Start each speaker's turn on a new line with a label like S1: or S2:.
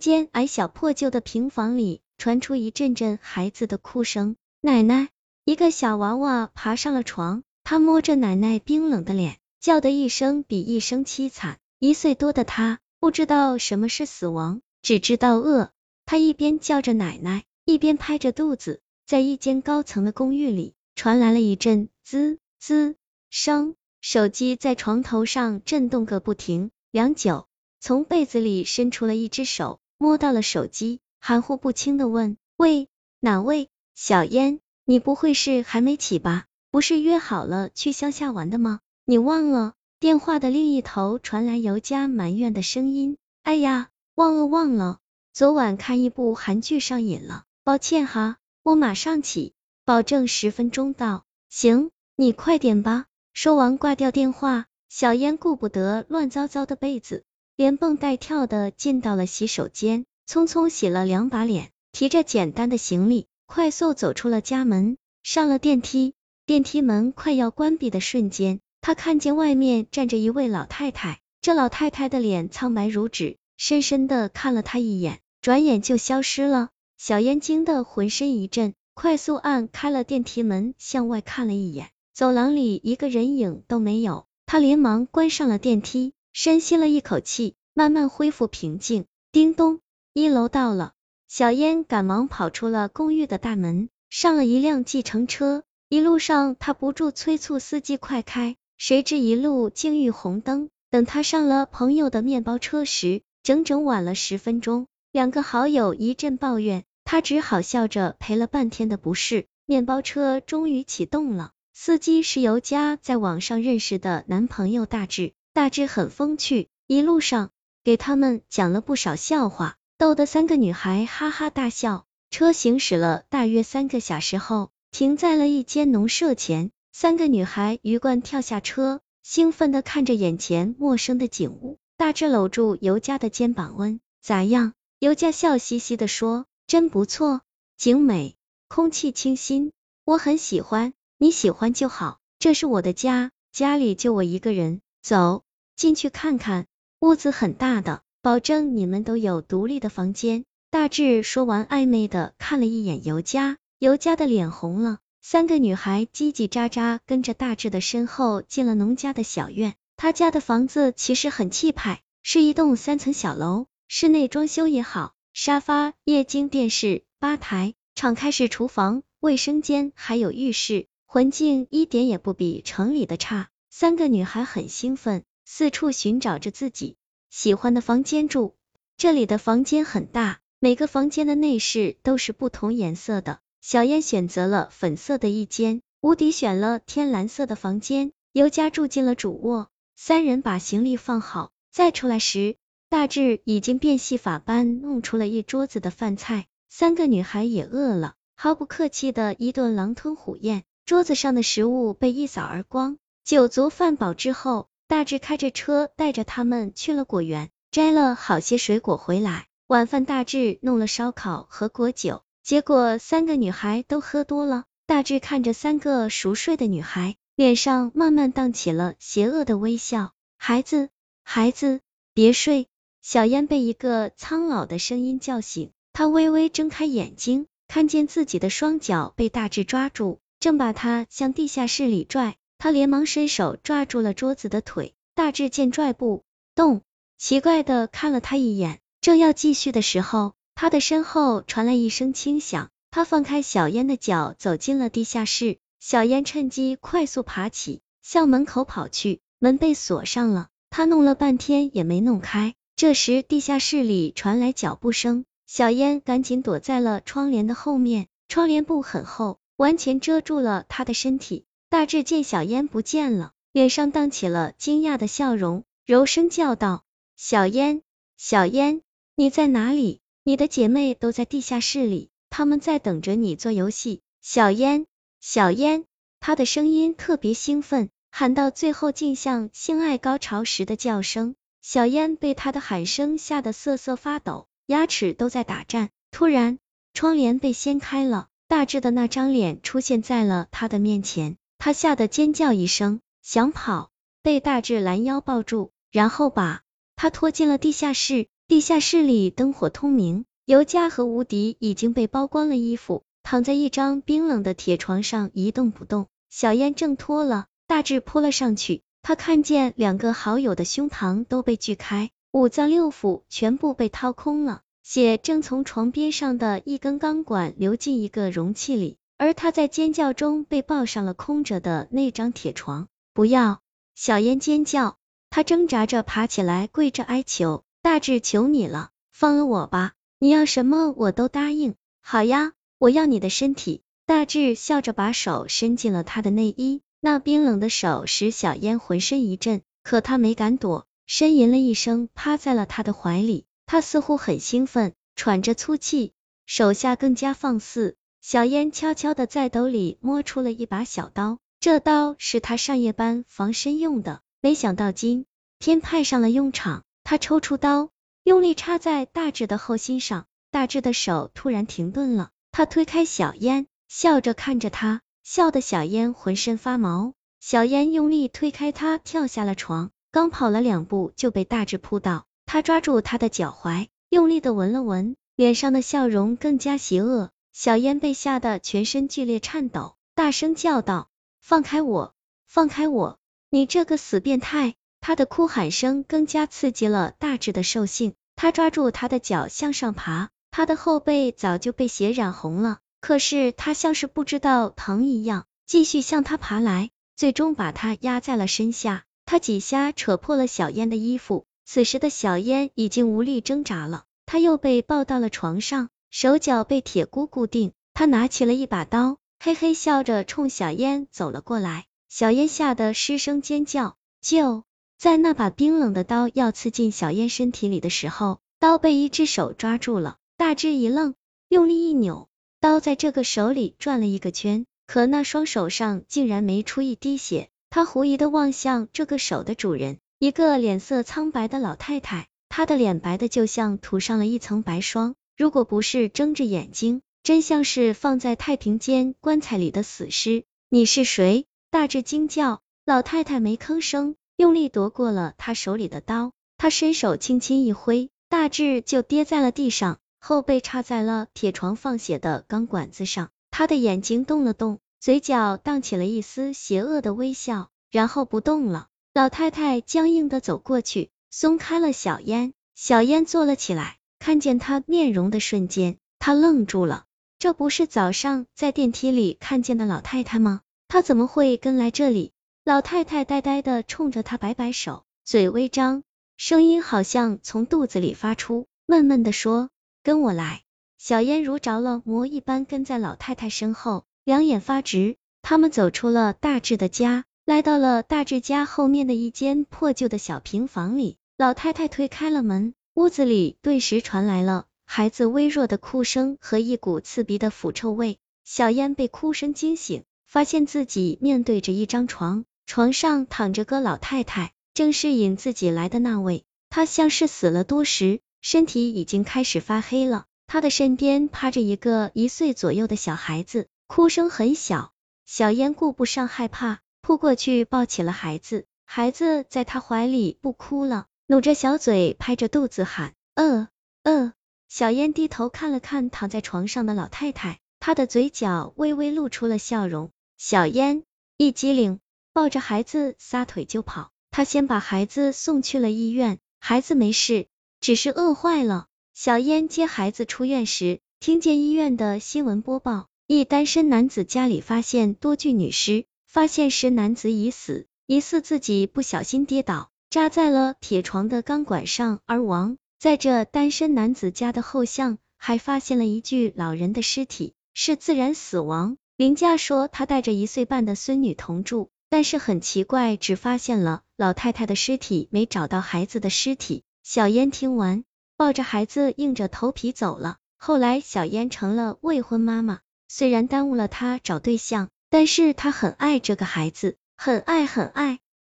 S1: 间矮小破旧的平房里传出一阵阵孩子的哭声。奶奶，一个小娃娃爬上了床，他摸着奶奶冰冷的脸，叫的一声比一声凄惨。一岁多的他不知道什么是死亡，只知道饿。他一边叫着奶奶，一边拍着肚子。在一间高层的公寓里，传来了一阵滋滋声，手机在床头上震动个不停。良久，从被子里伸出了一只手，摸到了手机，含糊不清的问：“喂，哪位？小燕，你不会是还没起吧？不是约好了去乡下玩的吗？你忘了？”电话的另一头传来尤佳埋怨的声音：“哎呀，忘了忘了，昨晚看一部韩剧上瘾了，抱歉哈，我马上起，保证十分钟到。行，你快点吧。”说完挂掉电话，小燕顾不得乱糟糟的被子，连蹦带跳的进到了洗手间，匆匆洗了两把脸，提着简单的行李，快速走出了家门，上了电梯。电梯门快要关闭的瞬间。他看见外面站着一位老太太，这老太太的脸苍白如纸，深深的看了他一眼，转眼就消失了。小燕惊得浑身一震，快速按开了电梯门，向外看了一眼，走廊里一个人影都没有。他连忙关上了电梯，深吸了一口气，慢慢恢复平静。叮咚，一楼到了，小燕赶忙跑出了公寓的大门，上了一辆计程车。一路上，他不住催促司机快开。谁知一路竟遇红灯，等她上了朋友的面包车时，整整晚了十分钟。两个好友一阵抱怨，她只好笑着赔了半天的不是。面包车终于启动了，司机是尤佳在网上认识的男朋友大志，大志很风趣，一路上给他们讲了不少笑话，逗得三个女孩哈哈大笑。车行驶了大约三个小时后，停在了一间农舍前。三个女孩鱼贯跳下车，兴奋的看着眼前陌生的景物。大志搂住尤佳的肩膀问：“咋样？”尤佳笑嘻嘻的说：“真不错，景美，空气清新，我很喜欢。你喜欢就好，这是我的家，家里就我一个人。走进去看看，屋子很大的，保证你们都有独立的房间。”大志说完，暧昧的看了一眼尤佳，尤佳的脸红了。三个女孩叽叽喳喳跟着大志的身后进了农家的小院。他家的房子其实很气派，是一栋三层小楼，室内装修也好，沙发、液晶电视、吧台、敞开式厨房、卫生间还有浴室，环境一点也不比城里的差。三个女孩很兴奋，四处寻找着自己喜欢的房间住。这里的房间很大，每个房间的内饰都是不同颜色的。小燕选择了粉色的一间，吴迪选了天蓝色的房间，尤佳住进了主卧。三人把行李放好，再出来时，大志已经变戏法般弄出了一桌子的饭菜。三个女孩也饿了，毫不客气的一顿狼吞虎咽，桌子上的食物被一扫而光。酒足饭饱之后，大志开着车带着他们去了果园，摘了好些水果回来。晚饭，大志弄了烧烤和果酒。结果三个女孩都喝多了，大志看着三个熟睡的女孩，脸上慢慢荡起了邪恶的微笑。孩子，孩子，别睡！小燕被一个苍老的声音叫醒，她微微睁开眼睛，看见自己的双脚被大志抓住，正把她向地下室里拽。他连忙伸手抓住了桌子的腿，大致见拽不动，奇怪的看了他一眼，正要继续的时候。他的身后传来一声轻响，他放开小燕的脚，走进了地下室。小燕趁机快速爬起，向门口跑去，门被锁上了。他弄了半天也没弄开。这时，地下室里传来脚步声，小燕赶紧躲在了窗帘的后面。窗帘布很厚，完全遮住了她的身体。大志见小烟不见了，脸上荡起了惊讶的笑容，柔声叫道：“小烟，小烟，你在哪里？”你的姐妹都在地下室里，她们在等着你做游戏。小烟，小烟，她的声音特别兴奋，喊到最后竟像性爱高潮时的叫声。小烟被她的喊声吓得瑟瑟发抖，牙齿都在打颤。突然，窗帘被掀开了，大志的那张脸出现在了他的面前，他吓得尖叫一声，想跑，被大志拦腰抱住，然后把他拖进了地下室。地下室里灯火通明，尤佳和吴迪已经被剥光了衣服，躺在一张冰冷的铁床上一动不动。小燕挣脱了，大志扑了上去，他看见两个好友的胸膛都被锯开，五脏六腑全部被掏空了，血正从床边上的一根钢管流进一个容器里。而他在尖叫中被抱上了空着的那张铁床。不要！小燕尖叫，她挣扎着爬起来，跪着哀求：“大志，求你了，放了我吧！你要什么我都答应。”好呀，我要你的身体。大志笑着把手伸进了他的内衣，那冰冷的手使小燕浑身一震，可她没敢躲，呻吟了一声，趴在了他的怀里。他似乎很兴奋，喘着粗气，手下更加放肆。小燕悄悄的在兜里摸出了一把小刀，这刀是他上夜班防身用的，没想到今天派上了用场。他抽出刀，用力插在大志的后心上，大志的手突然停顿了。他推开小燕，笑着看着他，笑得小燕浑身发毛。小燕用力推开他，跳下了床，刚跑了两步就被大志扑倒。他抓住他的脚踝，用力的闻了闻，脸上的笑容更加邪恶。小燕被吓得全身剧烈颤抖，大声叫道：“放开我，放开我！你这个死变态！”他的哭喊声更加刺激了大志的兽性，他抓住他的脚向上爬，他的后背早就被血染红了，可是他像是不知道疼一样，继续向他爬来，最终把他压在了身下。他几下扯破了小燕的衣服，此时的小燕已经无力挣扎了，他又被抱到了床上。手脚被铁箍固定，他拿起了一把刀，嘿嘿笑着冲小燕走了过来。小燕吓得失声尖叫。就在那把冰冷的刀要刺进小燕身体里的时候，刀被一只手抓住了。大志一愣，用力一扭，刀在这个手里转了一个圈，可那双手上竟然没出一滴血。他狐疑的望向这个手的主人，一个脸色苍白的老太太，她的脸白的就像涂上了一层白霜。如果不是睁着眼睛，真像是放在太平间棺材里的死尸。你是谁？大志惊叫。老太太没吭声，用力夺过了他手里的刀。他伸手轻轻一挥，大志就跌在了地上，后背插在了铁床放血的钢管子上。他的眼睛动了动，嘴角荡起了一丝邪恶的微笑，然后不动了。老太太僵硬的走过去，松开了小烟，小烟坐了起来。看见他面容的瞬间，他愣住了。这不是早上在电梯里看见的老太太吗？她怎么会跟来这里？老太太呆呆的冲着他摆摆手，嘴微张，声音好像从肚子里发出，闷闷的说：“跟我来。”小燕如着了魔一般跟在老太太身后，两眼发直。他们走出了大志的家，来到了大志家后面的一间破旧的小平房里。老太太推开了门。屋子里顿时传来了孩子微弱的哭声和一股刺鼻的腐臭味。小燕被哭声惊醒，发现自己面对着一张床，床上躺着个老太太，正是引自己来的那位。她像是死了多时，身体已经开始发黑了。她的身边趴着一个一岁左右的小孩子，哭声很小。小燕顾不上害怕，扑过去抱起了孩子。孩子在她怀里不哭了。努着小嘴，拍着肚子喊：“饿饿。”小燕低头看了看躺在床上的老太太，她的嘴角微微露出了笑容。小燕一激灵，抱着孩子撒腿就跑。她先把孩子送去了医院，孩子没事，只是饿坏了。小燕接孩子出院时，听见医院的新闻播报：一单身男子家里发现多具女尸，发现时男子已死，疑似自己不小心跌倒。扎在了铁床的钢管上而亡。在这单身男子家的后巷，还发现了一具老人的尸体，是自然死亡。林家说他带着一岁半的孙女同住，但是很奇怪，只发现了老太太的尸体，没找到孩子的尸体。小燕听完，抱着孩子硬着头皮走了。后来小燕成了未婚妈妈，虽然耽误了她找对象，但是她很爱这个孩子，很爱很爱。